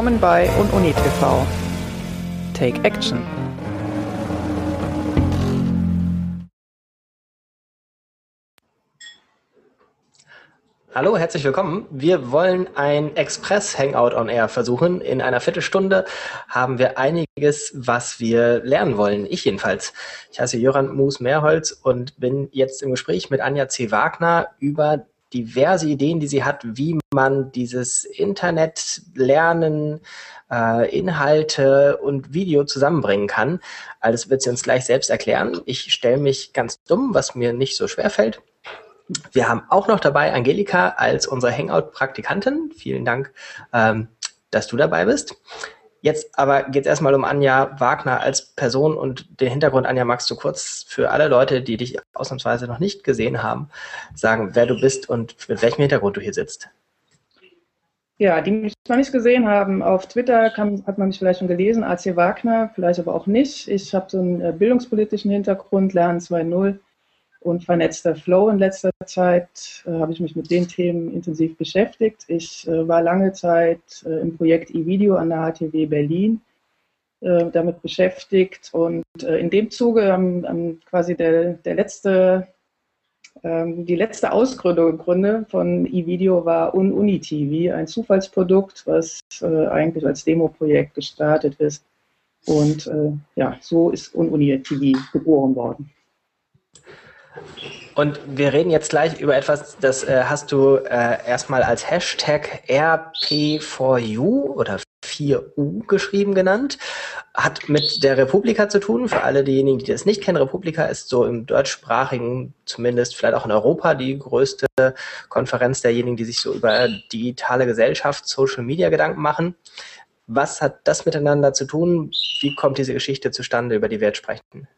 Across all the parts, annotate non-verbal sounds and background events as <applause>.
Willkommen bei UnUni TV. Take Action. Hallo, herzlich willkommen. Wir wollen ein Express-Hangout on Air versuchen. In einer Viertelstunde haben wir einiges, was wir lernen wollen. Ich jedenfalls. Ich heiße Jöran Moos-Mehrholz und bin jetzt im Gespräch mit Anja C. Wagner über diverse Ideen, die sie hat, wie man dieses Internet lernen, äh, Inhalte und Video zusammenbringen kann. Alles wird sie uns gleich selbst erklären. Ich stelle mich ganz dumm, was mir nicht so schwer fällt. Wir haben auch noch dabei Angelika als unsere Hangout-Praktikantin. Vielen Dank, ähm, dass du dabei bist. Jetzt aber geht es erstmal um Anja Wagner als Person und den Hintergrund. Anja, magst du kurz für alle Leute, die dich ausnahmsweise noch nicht gesehen haben, sagen, wer du bist und mit welchem Hintergrund du hier sitzt? Ja, die mich noch nicht gesehen haben, auf Twitter kann, hat man mich vielleicht schon gelesen, AC Wagner, vielleicht aber auch nicht. Ich habe so einen äh, bildungspolitischen Hintergrund, Lernen 2.0 und vernetzter Flow in letzter Zeit äh, habe ich mich mit den Themen intensiv beschäftigt. Ich äh, war lange Zeit äh, im Projekt eVideo an der HTW Berlin äh, damit beschäftigt und äh, in dem Zuge ähm, ähm, quasi der, der letzte, ähm, die letzte Ausgründung im Grunde von eVideo war UnUni-TV, ein Zufallsprodukt, was äh, eigentlich als Demo-Projekt gestartet ist. Und ja, so ist UnUni-TV geboren worden. Und wir reden jetzt gleich über etwas, das äh, hast du äh, erstmal als Hashtag RP4U oder 4U geschrieben genannt. Hat mit der Republika zu tun. Für alle diejenigen, die das nicht kennen, Republika ist so im deutschsprachigen, zumindest vielleicht auch in Europa, die größte Konferenz derjenigen, die sich so über digitale Gesellschaft, Social Media Gedanken machen. Was hat das miteinander zu tun? Wie kommt diese Geschichte zustande, über die wir jetzt sprechen?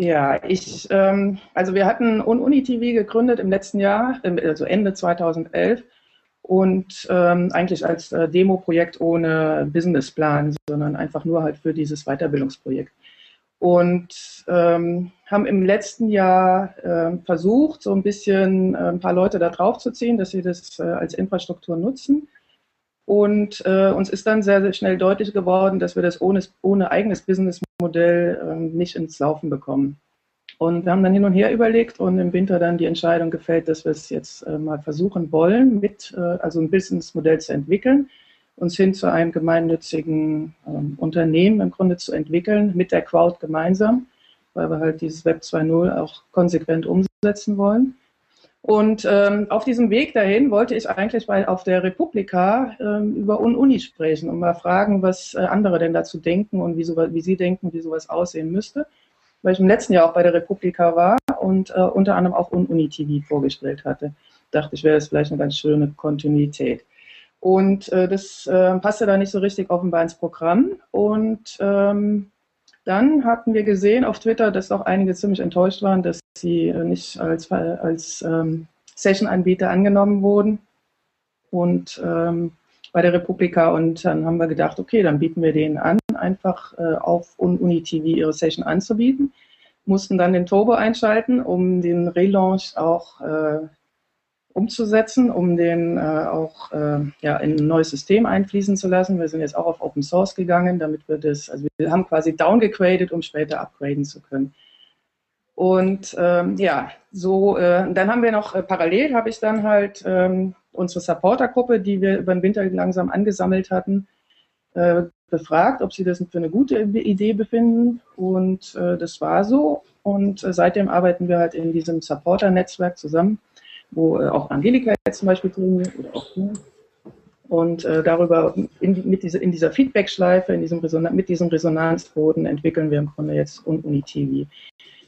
Ja, ich, ähm, also wir hatten UniTV gegründet im letzten Jahr, also Ende 2011 und ähm, eigentlich als äh, Demo-Projekt ohne Businessplan, sondern einfach nur halt für dieses Weiterbildungsprojekt. Und ähm, haben im letzten Jahr äh, versucht, so ein bisschen äh, ein paar Leute da drauf zu ziehen, dass sie das äh, als Infrastruktur nutzen. Und äh, uns ist dann sehr, sehr schnell deutlich geworden, dass wir das ohne, ohne eigenes Businessmodell äh, nicht ins Laufen bekommen. Und wir haben dann hin und her überlegt und im Winter dann die Entscheidung gefällt, dass wir es jetzt äh, mal versuchen wollen, mit, äh, also ein Businessmodell zu entwickeln, uns hin zu einem gemeinnützigen ähm, Unternehmen im Grunde zu entwickeln, mit der Crowd gemeinsam, weil wir halt dieses Web 2.0 auch konsequent umsetzen wollen. Und ähm, auf diesem Weg dahin wollte ich eigentlich bei, auf der Republika ähm, über Uni sprechen und mal fragen, was äh, andere denn dazu denken und wie, so, wie sie denken, wie sowas aussehen müsste. Weil ich im letzten Jahr auch bei der Republika war und äh, unter anderem auch Uni TV vorgestellt hatte. Dachte ich, wäre das vielleicht eine ganz schöne Kontinuität. Und äh, das äh, passte da nicht so richtig offenbar ins Programm. Und ähm, dann hatten wir gesehen auf Twitter, dass auch einige ziemlich enttäuscht waren, dass sie äh, nicht als, als ähm, Session-Anbieter angenommen wurden. Und ähm, bei der Republika und dann haben wir gedacht, okay, dann bieten wir denen an, einfach äh, auf UniTV ihre Session anzubieten. Mussten dann den Turbo einschalten, um den Relaunch auch äh, umzusetzen, um den äh, auch äh, ja, in ein neues System einfließen zu lassen. Wir sind jetzt auch auf Open Source gegangen, damit wir das, also wir haben quasi downgegradet, um später upgraden zu können. Und ähm, ja, so, äh, dann haben wir noch äh, parallel, habe ich dann halt ähm, unsere Supportergruppe, die wir über den Winter langsam angesammelt hatten, äh, befragt, ob sie das für eine gute Idee befinden. Und äh, das war so. Und äh, seitdem arbeiten wir halt in diesem Supporter-Netzwerk zusammen wo äh, auch Angelika jetzt zum Beispiel drin ist oder auch du. Und äh, darüber, in, mit diese, in dieser Feedback-Schleife, in diesem Reson mit diesem Resonanzboden entwickeln wir im Grunde jetzt UniTV.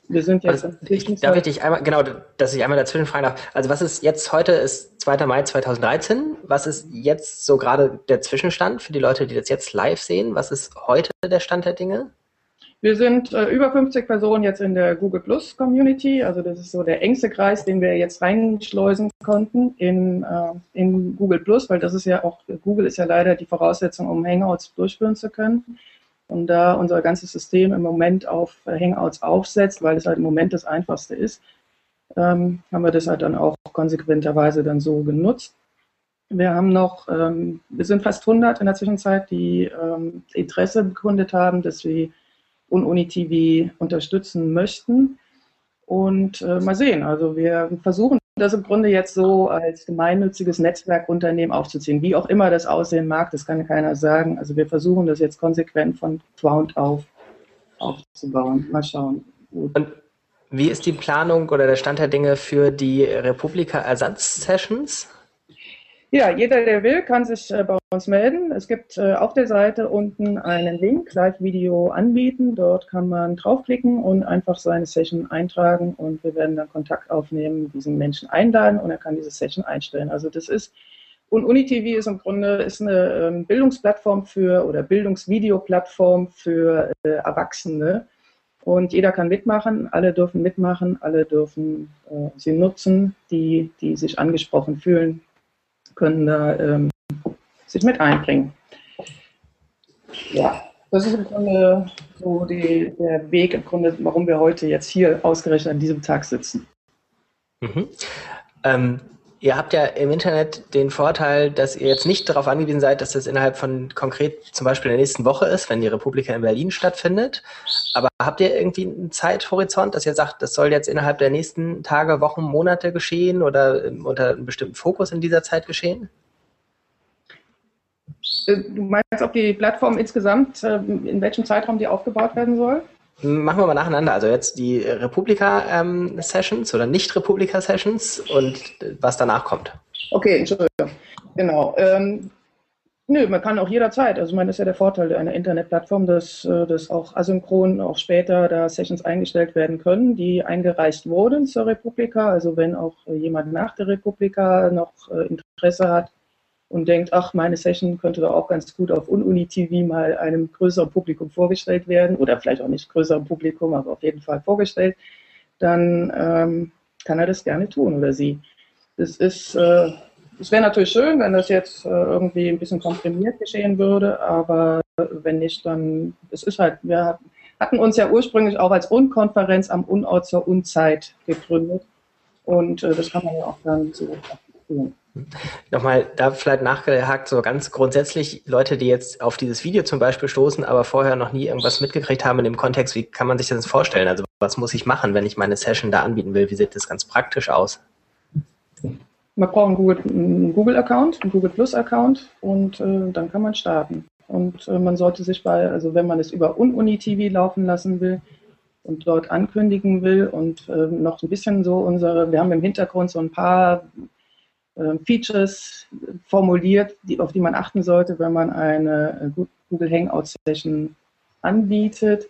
Wir sind jetzt also, ich, darf ich dich einmal, genau, dass ich einmal dazwischen fragen darf. Also was ist jetzt heute ist 2. Mai 2013. Was ist jetzt so gerade der Zwischenstand für die Leute, die das jetzt live sehen? Was ist heute der Stand der Dinge? Wir sind äh, über 50 Personen jetzt in der Google Plus Community. Also das ist so der engste Kreis, den wir jetzt reinschleusen konnten in, äh, in Google Plus, weil das ist ja auch, Google ist ja leider die Voraussetzung, um Hangouts durchführen zu können. Und da unser ganzes System im Moment auf Hangouts aufsetzt, weil es halt im Moment das einfachste ist, ähm, haben wir das halt dann auch konsequenterweise dann so genutzt. Wir haben noch, ähm, wir sind fast 100 in der Zwischenzeit, die ähm, Interesse bekundet haben, dass wir UniTV unterstützen möchten. Und äh, mal sehen, also wir versuchen das im Grunde jetzt so als gemeinnütziges Netzwerkunternehmen aufzuziehen. Wie auch immer das aussehen mag, das kann keiner sagen. Also wir versuchen das jetzt konsequent von Ground auf aufzubauen. Mal schauen. Gut. Und wie ist die Planung oder der Stand der Dinge für die Republika-Ersatz-Sessions? Ja, jeder, der will, kann sich äh, bei uns melden. Es gibt äh, auf der Seite unten einen Link, Live-Video anbieten. Dort kann man draufklicken und einfach seine Session eintragen und wir werden dann Kontakt aufnehmen, diesen Menschen einladen und er kann diese Session einstellen. Also das ist, und UniTV ist im Grunde ist eine ähm, Bildungsplattform für oder Bildungsvideoplattform für äh, Erwachsene. Und jeder kann mitmachen, alle dürfen mitmachen, alle dürfen sie nutzen, die, die sich angesprochen fühlen können da ähm, sich mit einbringen. Ja, das ist im Grunde so die, der Weg, im Grunde, warum wir heute jetzt hier ausgerechnet an diesem Tag sitzen. Mhm. Ähm, ihr habt ja im Internet den Vorteil, dass ihr jetzt nicht darauf angewiesen seid, dass das innerhalb von konkret zum Beispiel der nächsten Woche ist, wenn die Republika in Berlin stattfindet. Aber habt ihr irgendwie einen Zeithorizont, dass ihr sagt, das soll jetzt innerhalb der nächsten Tage, Wochen, Monate geschehen oder unter einem bestimmten Fokus in dieser Zeit geschehen? Äh, du meinst, ob die Plattform insgesamt, äh, in welchem Zeitraum die aufgebaut werden soll? Machen wir mal nacheinander. Also jetzt die Republika-Sessions ähm, oder Nicht-Republika-Sessions und was danach kommt. Okay, Entschuldigung. Genau. Ähm, Nö, man kann auch jederzeit. Also, ich meine, das ist ja der Vorteil einer Internetplattform, dass, äh, dass auch asynchron auch später da Sessions eingestellt werden können, die eingereicht wurden zur Republika. Also, wenn auch jemand nach der Republika noch äh, Interesse hat und denkt, ach, meine Session könnte doch auch ganz gut auf Ununi TV mal einem größeren Publikum vorgestellt werden oder vielleicht auch nicht größerem Publikum, aber auf jeden Fall vorgestellt, dann ähm, kann er das gerne tun oder sie. Das ist äh, es wäre natürlich schön, wenn das jetzt äh, irgendwie ein bisschen komprimiert geschehen würde, aber wenn nicht, dann es ist halt, wir hatten uns ja ursprünglich auch als Unkonferenz am Unort zur Unzeit gegründet und äh, das kann man ja auch dann so tun. Nochmal da vielleicht nachgehakt, so ganz grundsätzlich, Leute, die jetzt auf dieses Video zum Beispiel stoßen, aber vorher noch nie irgendwas mitgekriegt haben in dem Kontext, wie kann man sich das vorstellen? Also was muss ich machen, wenn ich meine Session da anbieten will? Wie sieht das ganz praktisch aus? Man braucht einen Google-Account, Google einen Google Plus-Account und äh, dann kann man starten. Und äh, man sollte sich bei, also wenn man es über UnUni-TV laufen lassen will und dort ankündigen will und äh, noch ein bisschen so unsere, wir haben im Hintergrund so ein paar Features formuliert, die, auf die man achten sollte, wenn man eine äh, Google Hangout-Session anbietet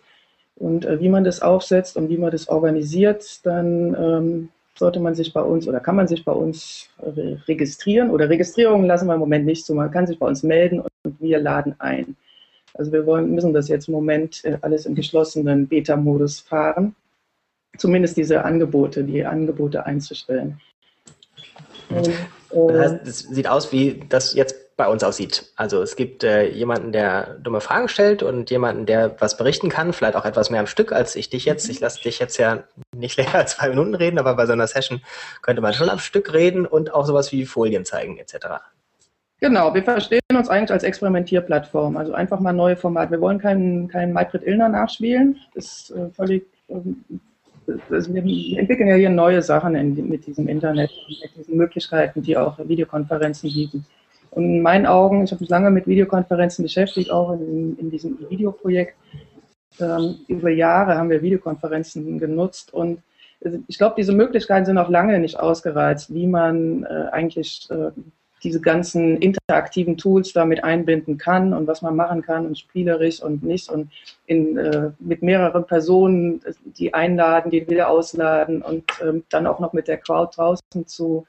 und äh, wie man das aufsetzt und wie man das organisiert, dann ähm, sollte man sich bei uns oder kann man sich bei uns registrieren oder Registrierungen lassen wir im Moment nicht so. Man kann sich bei uns melden und wir laden ein. Also wir wollen, müssen das jetzt im Moment äh, alles im geschlossenen Beta-Modus fahren. Zumindest diese Angebote, die Angebote einzustellen. Das heißt, es sieht aus wie das jetzt bei uns aussieht. Also es gibt äh, jemanden, der dumme Fragen stellt und jemanden, der was berichten kann, vielleicht auch etwas mehr am Stück als ich dich jetzt. Ich lasse dich jetzt ja nicht länger als zwei Minuten reden, aber bei so einer Session könnte man schon am Stück reden und auch sowas wie Folien zeigen etc. Genau, wir verstehen uns eigentlich als Experimentierplattform, also einfach mal neue Formate. Wir wollen keinen kein Maybrit Illner nachspielen, das ist äh, völlig ähm, also wir entwickeln ja hier neue Sachen in, mit diesem Internet, mit diesen Möglichkeiten, die auch Videokonferenzen bieten. Und in meinen Augen, ich habe mich lange mit Videokonferenzen beschäftigt, auch in, in diesem Videoprojekt. Ähm, über Jahre haben wir Videokonferenzen genutzt und ich glaube, diese Möglichkeiten sind auch lange nicht ausgereizt, wie man äh, eigentlich äh, diese ganzen interaktiven Tools damit einbinden kann und was man machen kann und spielerisch und nicht und in, äh, mit mehreren Personen, die einladen, die wieder ausladen und ähm, dann auch noch mit der Crowd draußen zu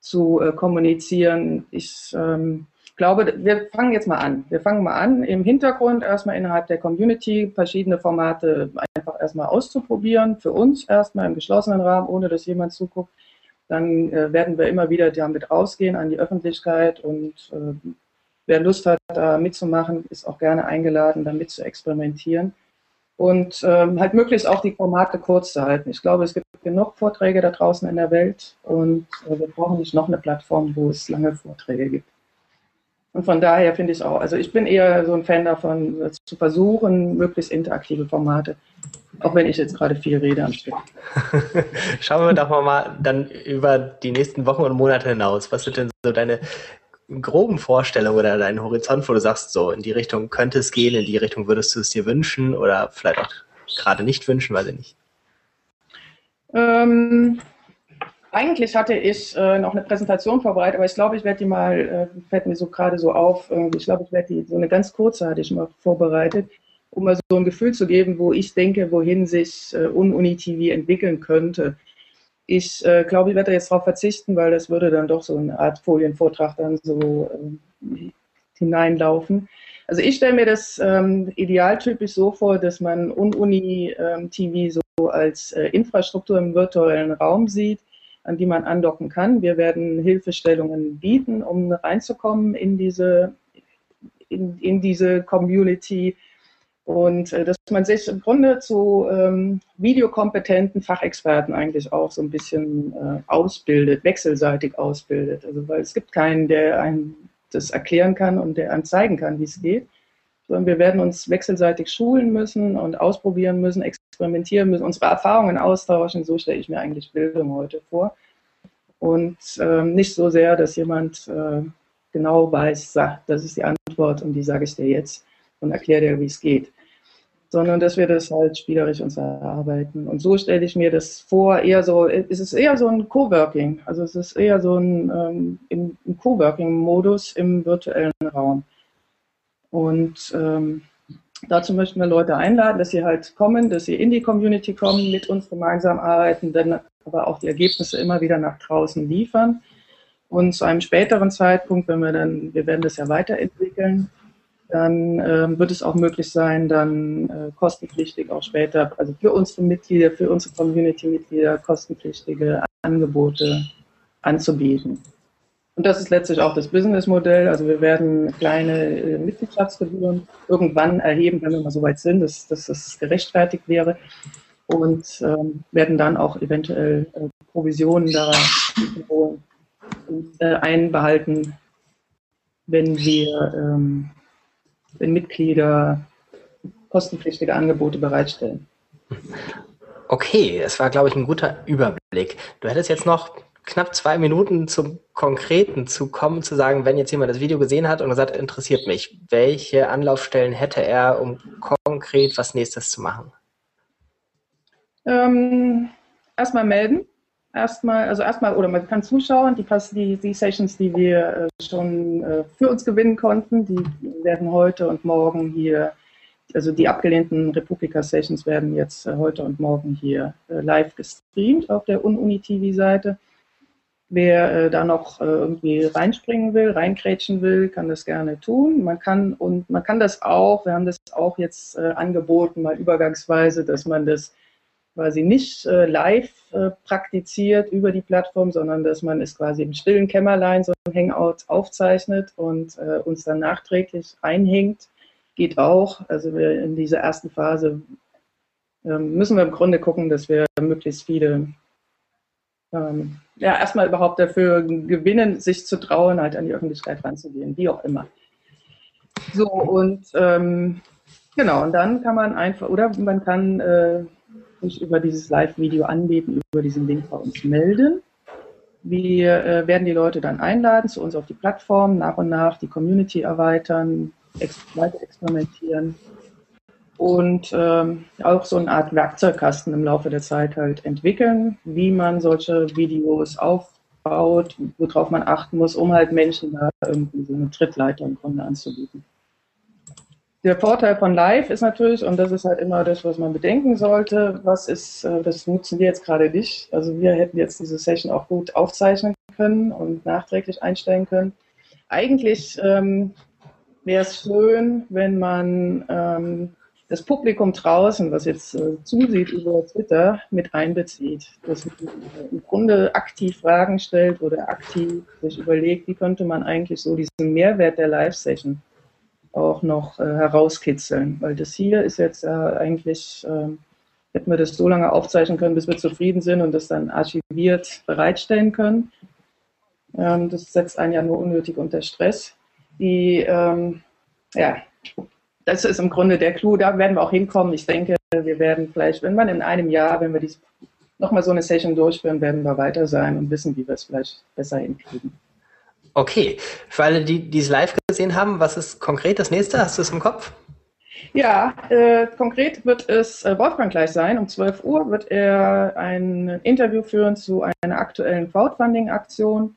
zu äh, kommunizieren. Ich ähm, glaube, wir fangen jetzt mal an. Wir fangen mal an, im Hintergrund erstmal innerhalb der Community verschiedene Formate einfach erstmal auszuprobieren. Für uns erstmal im geschlossenen Rahmen, ohne dass jemand zuguckt. Dann äh, werden wir immer wieder damit rausgehen an die Öffentlichkeit und äh, wer Lust hat, da mitzumachen, ist auch gerne eingeladen, damit zu experimentieren. und ähm, halt möglichst auch die Formate kurz zu halten. Ich glaube, es gibt genug Vorträge da draußen in der Welt und äh, wir brauchen nicht noch eine Plattform, wo es lange Vorträge gibt. Und von daher finde ich auch, also ich bin eher so ein Fan davon, zu versuchen, möglichst interaktive Formate, auch wenn ich jetzt gerade viel rede am Stück. <laughs> Schauen wir doch mal dann über die nächsten Wochen und Monate hinaus. Was sind denn so deine groben Vorstellung oder deinen Horizont, wo du sagst, so in die Richtung könnte es gehen, in die Richtung würdest du es dir wünschen oder vielleicht auch gerade nicht wünschen, weiß ich nicht. Ähm, eigentlich hatte ich äh, noch eine Präsentation vorbereitet, aber ich glaube, ich werde die mal, äh, fällt mir so gerade so auf, äh, ich glaube, ich werde die, so eine ganz kurze hatte ich mal vorbereitet, um mal so ein Gefühl zu geben, wo ich denke, wohin sich äh, UnUni-TV entwickeln könnte. Ich äh, glaube, ich werde jetzt darauf verzichten, weil das würde dann doch so eine Art Folienvortrag dann so äh, hineinlaufen. Also ich stelle mir das ähm, idealtypisch so vor, dass man Uni-TV ähm, so als äh, Infrastruktur im virtuellen Raum sieht, an die man andocken kann. Wir werden Hilfestellungen bieten, um reinzukommen in diese, in, in diese Community und äh, dass man sich im Grunde zu ähm, videokompetenten Fachexperten eigentlich auch so ein bisschen äh, ausbildet, wechselseitig ausbildet. Also weil es gibt keinen, der einem das erklären kann und der einem zeigen kann, wie es geht. Sondern wir werden uns wechselseitig schulen müssen und ausprobieren müssen, experimentieren müssen, unsere Erfahrungen austauschen. So stelle ich mir eigentlich Bildung heute vor. Und ähm, nicht so sehr, dass jemand äh, genau weiß, sagt, das ist die Antwort und die sage ich dir jetzt und erkläre dir, wie es geht. Sondern dass wir das halt spielerisch uns erarbeiten. Und so stelle ich mir das vor, eher so, es ist eher so ein Coworking. Also es ist eher so ein, ähm, im, im Coworking-Modus im virtuellen Raum. Und ähm, dazu möchten wir Leute einladen, dass sie halt kommen, dass sie in die Community kommen, mit uns gemeinsam arbeiten, dann aber auch die Ergebnisse immer wieder nach draußen liefern. Und zu einem späteren Zeitpunkt, wenn wir dann, wir werden das ja weiterentwickeln, dann äh, wird es auch möglich sein, dann äh, kostenpflichtig auch später, also für unsere Mitglieder, für unsere Community-Mitglieder kostenpflichtige Angebote anzubieten. Und das ist letztlich auch das Businessmodell. Also wir werden kleine äh, Mitgliedschaftsgebühren irgendwann erheben, wenn wir mal so weit sind, dass, dass das gerechtfertigt wäre. Und ähm, werden dann auch eventuell äh, Provisionen da äh, einbehalten, wenn wir ähm, wenn Mitglieder kostenpflichtige Angebote bereitstellen. Okay, es war, glaube ich, ein guter Überblick. Du hättest jetzt noch knapp zwei Minuten zum Konkreten zu kommen, zu sagen, wenn jetzt jemand das Video gesehen hat und gesagt, interessiert mich, welche Anlaufstellen hätte er, um konkret was nächstes zu machen? Ähm, erstmal melden erstmal, also erstmal, oder man kann zuschauen, die, die, die Sessions, die wir äh, schon äh, für uns gewinnen konnten, die werden heute und morgen hier, also die abgelehnten Republika-Sessions werden jetzt äh, heute und morgen hier live gestreamt auf der UnUni-TV-Seite. Wer da noch irgendwie reinspringen will, reinkrätschen will, kann das gerne tun. Man kann und man kann das auch, wir haben das auch jetzt angeboten, mal übergangsweise, dass man das quasi nicht äh, live äh, praktiziert über die Plattform, sondern dass man es quasi im stillen Kämmerlein so ein Hangout aufzeichnet und äh, uns dann nachträglich einhängt. Geht auch. Also wir in dieser ersten Phase ähm, müssen wir im Grunde gucken, dass wir möglichst viele ähm, ja, erstmal überhaupt dafür gewinnen, sich zu trauen, halt an die Öffentlichkeit ranzugehen, wie auch immer. So, und ähm, genau, und dann kann man einfach, oder man kann äh, sich über dieses Live-Video anbieten, über diesen Link bei uns melden. Wir äh, werden die Leute dann einladen zu uns auf die Plattform, nach und nach die Community erweitern, ex weiter experimentieren und ähm, auch so eine Art Werkzeugkasten im Laufe der Zeit halt entwickeln, wie man solche Videos aufbaut, worauf man achten muss, um halt Menschen da irgendwie so eine Trittleiter im Grunde anzubieten. Der Vorteil von Live ist natürlich, und das ist halt immer das, was man bedenken sollte, was ist, äh, das nutzen wir jetzt gerade nicht. Also wir hätten jetzt diese Session auch gut aufzeichnen können und nachträglich einstellen können. Eigentlich ähm, wäre es schön, wenn man ähm, das Publikum draußen, was jetzt äh, zusieht über Twitter, mit einbezieht. Dass man im Grunde aktiv Fragen stellt oder aktiv sich überlegt, wie könnte man eigentlich so diesen Mehrwert der Live-Session auch noch äh, herauskitzeln. Weil das hier ist jetzt äh, eigentlich, äh, hätten wir das so lange aufzeichnen können, bis wir zufrieden sind und das dann archiviert bereitstellen können. Ähm, das setzt einen ja nur unnötig unter Stress. Die, ähm, ja, das ist im Grunde der Clou. Da werden wir auch hinkommen. Ich denke, wir werden vielleicht, wenn man in einem Jahr, wenn wir dies nochmal so eine Session durchführen, werden wir weiter sein und wissen, wie wir es vielleicht besser hinkriegen. Okay, für alle, die, die es live gesehen haben, was ist konkret das nächste? Hast du es im Kopf? Ja, äh, konkret wird es äh, Wolfgang gleich sein. Um 12 Uhr wird er ein Interview führen zu einer aktuellen Crowdfunding-Aktion.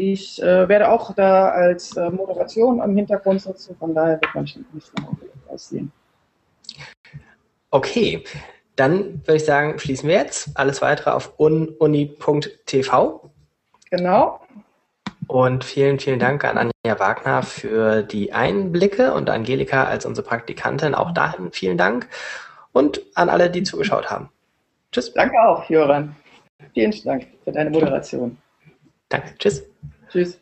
Ich äh, werde auch da als äh, Moderation am Hintergrund sitzen, von daher wird man nicht noch aussehen. Okay, dann würde ich sagen, schließen wir jetzt. Alles weitere auf ununi.tv. Genau. Und vielen, vielen Dank an Anja Wagner für die Einblicke und Angelika als unsere Praktikantin. Auch dahin vielen Dank. Und an alle, die zugeschaut haben. Tschüss. Danke auch, Joran. Vielen Dank für deine Moderation. Danke. Tschüss. Tschüss.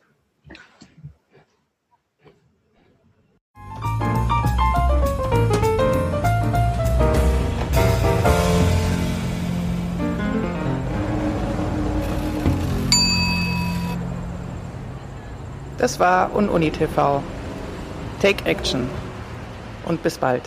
Das war UnUni TV. Take Action und bis bald.